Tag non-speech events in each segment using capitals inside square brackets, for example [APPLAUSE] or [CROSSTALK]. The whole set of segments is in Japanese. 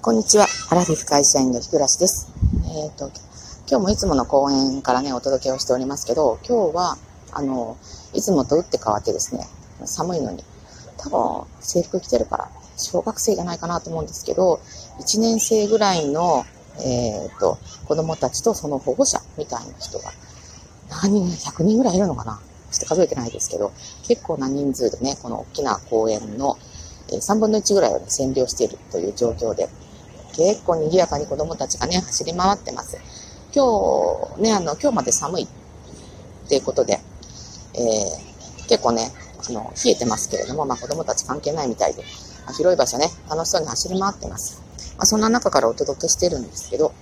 こんにちは。アラフィフ会社員の日暮です。えっ、ー、と、今日もいつもの公演からね、お届けをしておりますけど、今日は、あの、いつもと打って変わってですね、寒いのに、多分制服着てるから、小学生じゃないかなと思うんですけど、1年生ぐらいの、えっ、ー、と、子供たちとその保護者みたいな人が、何人、100人ぐらいいるのかなちょっと数えてないですけど、結構な人数でね、この大きな公園の3分の1ぐらいを、占領しているという状況で、結構賑やかに子供たちがね、走り回ってます。今日、ね、あの、今日まで寒いっていうことで、えー、結構ね、あの、冷えてますけれども、まあ子供たち関係ないみたいで、あ、広い場所ね、楽しそうに走り回ってます。まあそんな中からお届けしてるんですけど、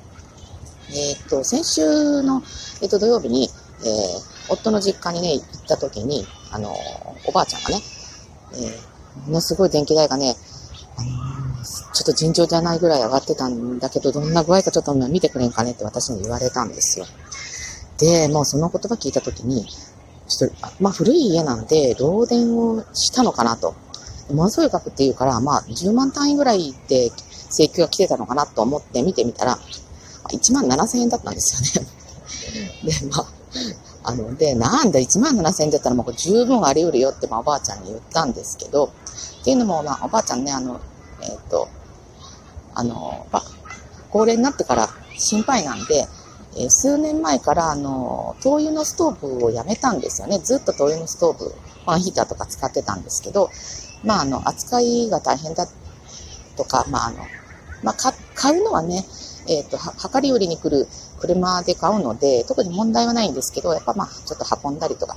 えー、っと、先週の、えー、っと、土曜日に、えー、夫の実家にね、行った時に、あの、おばあちゃんがね、えー、ものすごい電気代がね、あのちょっと尋常じゃないぐらい上がってたんだけど、どんな具合かちょっと見てくれんかねって私に言われたんですよ。で、もうその言葉聞いたときに、ちょっと、まあ古い家なんで、漏電をしたのかなと。ものすごい額っていうから、まあ10万単位ぐらいで請求が来てたのかなと思って見てみたら、1万7千円だったんですよね。[LAUGHS] で、まあ、あの、で、なんだ、1万7千円だったらもう十分あり得るよって、まあおばあちゃんに言ったんですけど、っていうのも、まあおばあちゃんね、あの、えっ、ー、と、あの、ま高齢になってから心配なんで、えー、数年前から、あの、灯油のストーブをやめたんですよね。ずっと灯油のストーブ、ファンヒーターとか使ってたんですけど、まあ、あの、扱いが大変だとか、まあ、あの、まあ、買うのはね、えっ、ー、と、量り売りに来る車で買うので、特に問題はないんですけど、やっぱまあ、ちょっと運んだりとか、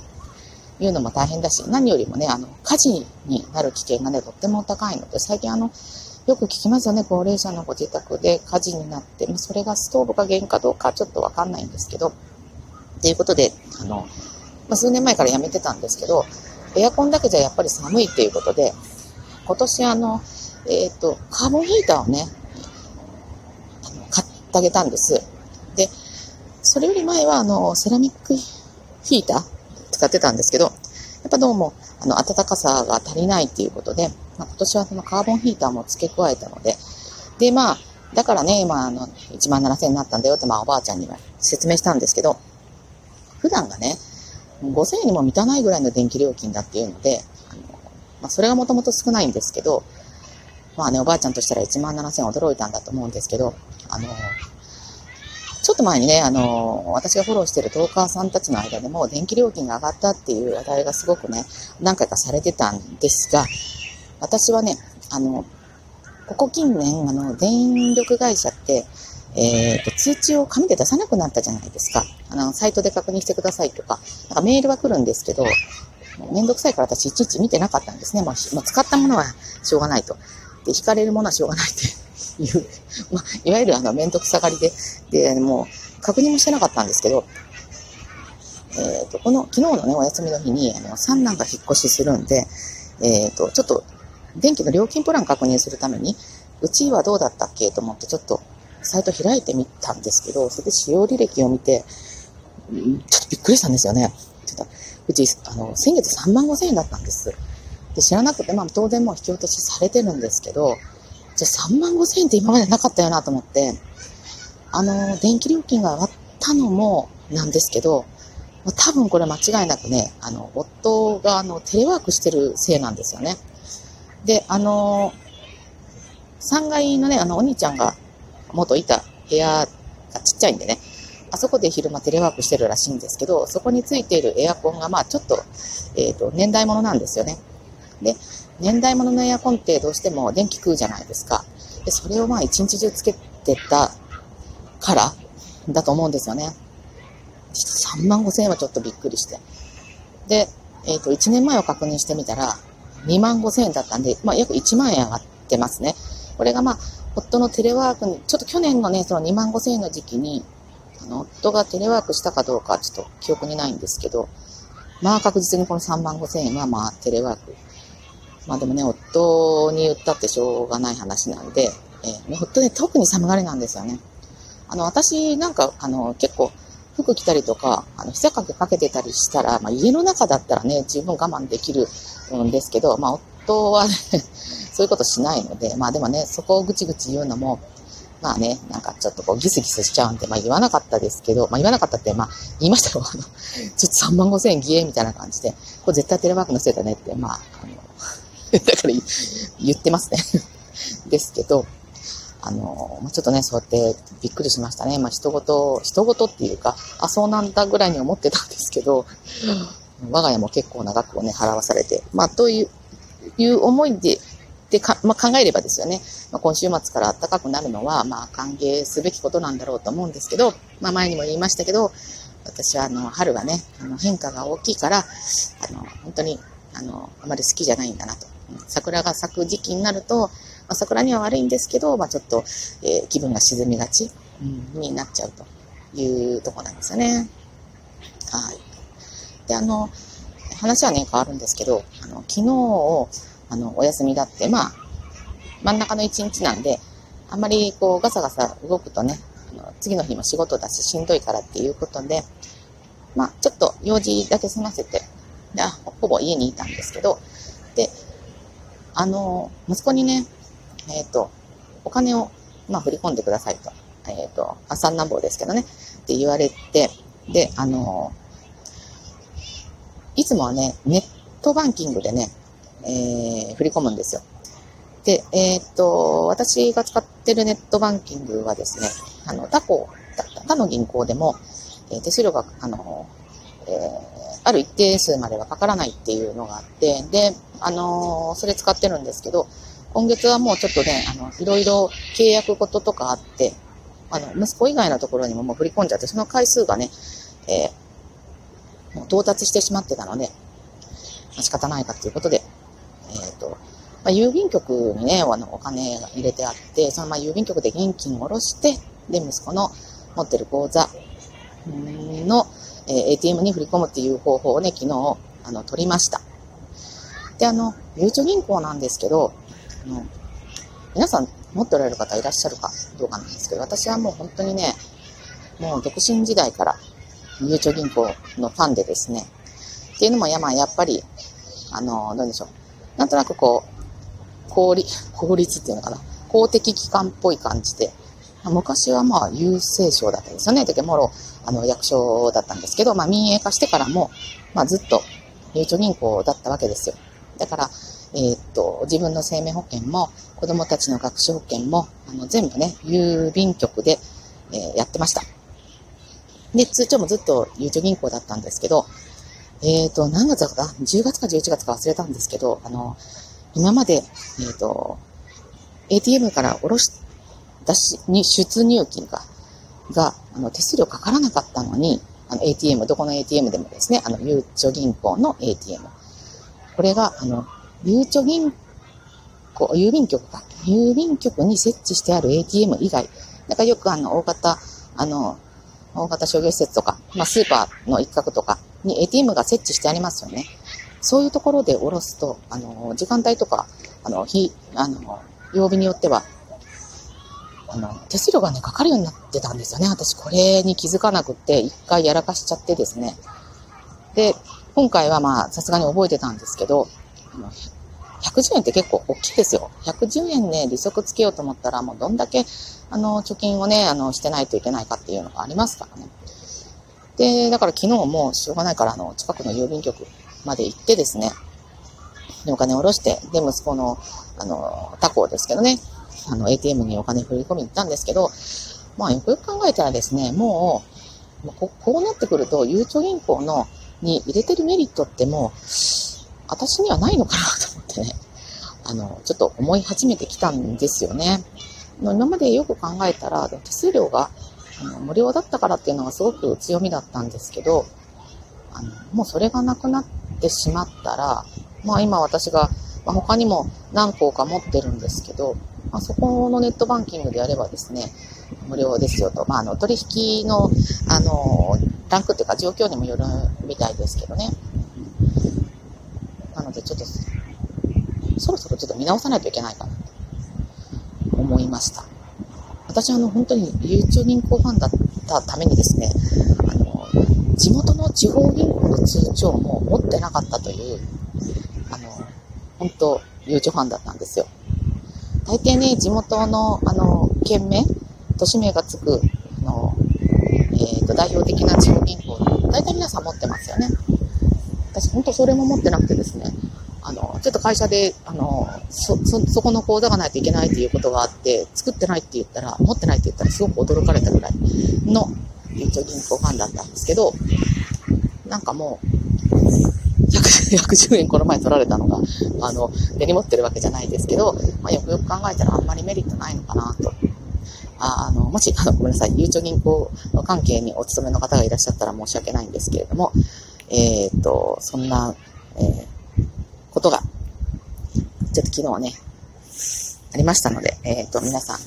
いうのも大変だし、何よりもね、あの、火事になる危険がね、とっても高いので、最近あの、よく聞きますよね、高齢者のご自宅で火事になって、まあ、それがストーブが原因かどうかちょっとわかんないんですけど、ということで、あの、まあ、数年前からやめてたんですけど、エアコンだけじゃやっぱり寒いっていうことで、今年あの、えっ、ー、と、カーボンヒーターをね、買ってあげたんです。で、それより前はあの、セラミックヒーター使ってたんですけど、やっぱどうも、あの、暖かさが足りないっていうことで、まあ、今年はそのカーボンヒーターも付け加えたので、で、まあ、だからね、今、あの、1万7000円になったんだよって、まあ、おばあちゃんには説明したんですけど、普段がね、5000円にも満たないぐらいの電気料金だっていうので、あのまあ、それがもともと少ないんですけど、まあね、おばあちゃんとしたら1万7000驚いたんだと思うんですけど、あの、ちょっと前にね、あの、私がフォローしてるトーカーさんたちの間でも、電気料金が上がったっていう話題がすごくね、何回かされてたんですが、私はね、あの、ここ近年、あの、電力会社って、えっ、ー、と、通知を紙で出さなくなったじゃないですか。あの、サイトで確認してくださいとか、なんかメールは来るんですけど、めんどくさいから私いちいち見てなかったんですね。もう、もう使ったものはしょうがないと。で、引かれるものはしょうがないっていう、まあ、いわゆるあの、めんどくさがりで、で、もう、確認もしてなかったんですけど、えっ、ー、と、この、昨日のね、お休みの日に、あの、三男が引っ越しするんで、えっ、ー、と、ちょっと、電気の料金プラン確認するために、うちはどうだったっけと思って、ちょっと、サイト開いてみたんですけど、それで使用履歴を見て、ちょっとびっくりしたんですよね。ちょっと、うち、あの、先月3万5千円だったんです。で、知らなくて、まあ、当然もう引き落としされてるんですけど、じゃ3万5千円って今までなかったよなと思って、あの、電気料金が上がったのもなんですけど、多分これ間違いなくね、あの、夫があの、テレワークしてるせいなんですよね。で、あの、3階のね、あの、お兄ちゃんが元いた部屋がちっちゃいんでね、あそこで昼間テレワークしてるらしいんですけど、そこについているエアコンが、まあちょっと、えっ、ー、と、年代物なんですよね。で、年代物のエアコンってどうしても電気食うじゃないですか。で、それをまあ一日中つけてたからだと思うんですよね。3万5千円はちょっとびっくりして。で、えっ、ー、と、1年前を確認してみたら、2万5千円だったんで、まあ約1万円上がってますね。これがまあ、夫のテレワークに、ちょっと去年のね、その2万5千円の時期に、あの、夫がテレワークしたかどうかちょっと記憶にないんですけど、まあ確実にこの3万5千円はまあテレワークまあでもね、夫に言ったってしょうがない話なんで、えー、夫ね、特に寒がりなんですよね。あの、私なんか、あの、結構、服着たりとか、あの、膝掛けかけてたりしたら、まあ家の中だったらね、十分我慢できるんですけど、まあ夫はね、[LAUGHS] そういうことしないので、まあでもね、そこをぐちぐち言うのも、まあね、なんかちょっとこうギスギスしちゃうんで、まあ言わなかったですけど、まあ言わなかったって、まあ言いましたよ。あの、ちょっと3万5千円ギエみたいな感じで、これ絶対テレワークのせいだねって、まあ、あの、[LAUGHS] だから言ってますね [LAUGHS] ですけど、あの、ちょっとね、そうやってびっくりしましたね。まあ、人事、人事っていうか、あ、そうなんだぐらいに思ってたんですけど、[LAUGHS] 我が家も結構な額をね、払わされて、まあ、という、いう思いで、でか、まあ、考えればですよね、まあ、今週末から暖かくなるのは、まあ、歓迎すべきことなんだろうと思うんですけど、まあ、前にも言いましたけど、私は、あの、春はね、あの変化が大きいから、あの、本当に、あの、あまり好きじゃないんだなと。桜が咲く時期になると、まあ、桜には悪いんですけど、まあ、ちょっと、えー、気分が沈みがち、うん、になっちゃうというとこなんですよね。はい。で、あの、話はね、変わるんですけど、あの、昨日、あの、お休みだって、まあ、真ん中の一日なんで、あんまりこうガサガサ動くとね、あの次の日も仕事だししんどいからっていうことで、まあ、ちょっと用事だけ済ませて、でほぼ家にいたんですけど、あの、息子にね、えっ、ー、と、お金を、まあ、振り込んでくださいと。えっ、ー、と、あ、三男坊ですけどね、って言われて、で、あの、いつもはね、ネットバンキングでね、えー、振り込むんですよ。で、えー、っと、私が使ってるネットバンキングはですね、あの、他行、他の銀行でも、えー、手数料が、あの、えー、ある一定数まではかからないっていうのがあって、で、あのそれ使ってるんですけど、今月はもうちょっとね、あの、いろいろ契約事とかあって、あの、息子以外のところにももう振り込んじゃって、その回数がね、えー、もう到達してしまってたので、仕方ないかっていうことで、えっ、ー、と、まあ、郵便局にね、あの、お金が入れてあって、そのまあ郵便局で現金を下ろして、で、息子の持ってる口座の、えー、ATM に振り込むっていう方法をね、昨日、あの、取りました。で、あの、ゆうちょ銀行なんですけど、あの、皆さん持っておられる方いらっしゃるかどうかなんですけど、私はもう本当にね、もう独身時代から、ゆうちょ銀行のファンでですね、っていうのも、や、まあ、やっぱり、あの、どうでしょう。なんとなくこう、効率、効率っていうのかな。公的機関っぽい感じで、昔はまあ、郵政省だったんですよね。時もろ、あの、役所だったんですけど、まあ、民営化してからも、まあ、ずっと、ゆうちょ銀行だったわけですよ。だから、えー、っと、自分の生命保険も、子供たちの学資保険も、あの、全部ね、郵便局で、えー、やってました。で、通帳もずっとゆうちょ銀行だったんですけど、えっ、と、何月だか ?10 月か11月か忘れたんですけど、あの、今まで、えっ、と、ATM から下ろし、出し、に出入金が、が、あの、手数料かからなかったのに、あの、ATM、どこの ATM でもですね、あの、ゆうちょ銀行の ATM。これが、あの、ゆうちょ銀行、郵便局か。郵便局に設置してある ATM 以外、なんかよくあの、大型、あの、大型商業施設とか、まあ、スーパーの一角とかに ATM が設置してありますよね。そういうところで下ろすと、あの、時間帯とか、あの、日、あの、曜日によっては、あの、手数料がね、かかるようになってたんですよね。私、これに気づかなくって、一回やらかしちゃってですね。で、今回はまあ、さすがに覚えてたんですけど、あの110円って結構大きいですよ。110円ね、利息つけようと思ったら、もうどんだけ、あの、貯金をね、あの、してないといけないかっていうのがありますからね。で、だから昨日もしょうがないから、あの、近くの郵便局まで行ってですね、で、お金を下ろして、で、息子の、あの、他校ですけどね、あの、ATM にお金振り込みに行ったんですけど、まあ、よくよく考えたらですね、もう、ここうなってくると、ゆうちょ銀行の、に入れてるメリットってもう、私にはないのかなと思ってね、あの、ちょっと思い始めてきたんですよね。今までよく考えたら、手数料があの無料だったからっていうのがすごく強みだったんですけど、あのもうそれがなくなってしまったら、まあ今私が、まあ、他にも何校か持ってるんですけど、まあ、そこのネットバンキングでやればですね、無料ですよと。まあ、あの、取引の、あの、ランクっていうか状況にもよるみたいですけどね。なのでちょっと、そろそろちょっと見直さないといけないかなと思いました。私はあの本当にゆうちょ銀行ファンだったためにですね、あの、地元の地方銀行の通帳も持ってなかったという、あの、本当、ゆうちょファンだったんですよ。大抵ね、地元の、あの、県名、都市名がつく、あの、えっ、と、代表的な地方銀行、大体皆さん持ってますよね。私、本当それも持ってなくてですね、あの、ちょっと会社で、あの、そ、そ、そこの口座がないといけないっていうことがあって、作ってないって言ったら、持ってないって言ったらすごく驚かれたぐらいの、ゆうちょ銀行ファンだったんですけど、なんかもう、110円この前取られたのが、あの、手に持ってるわけじゃないですけど、まあ、よくよく考えたらあんまりメリットないのかなと。ああの、もし、あの、ごめんなさい、ゆうちょ銀行の関係にお勤めの方がいらっしゃったら申し訳ないんですけれども、えっ、と、そんな、えー、ことが、ちょっと昨日ね、ありましたので、えっ、と、皆さん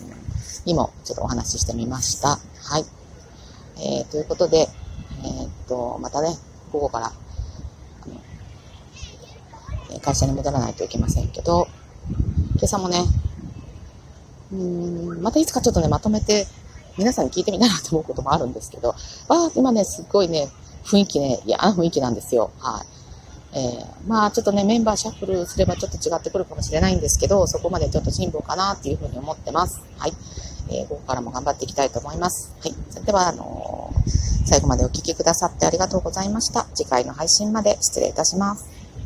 にもちょっとお話ししてみました。はい。えー、ということで、えっ、と、またね、午後から、会社に戻らないといけませんけど、今朝もね、うーん、またいつかちょっとね、まとめて、皆さんに聞いてみたいなと思うこともあるんですけど、あ今ね、すっごいね、雰囲気ね、嫌な雰囲気なんですよ。はい。えー、まあちょっとね、メンバーシャッフルすればちょっと違ってくるかもしれないんですけど、そこまでちょっと辛抱かなっていうふうに思ってます。はい。えー、午後からも頑張っていきたいと思います。はい。それでは、あのー、最後までお聴きくださってありがとうございました。次回の配信まで失礼いたします。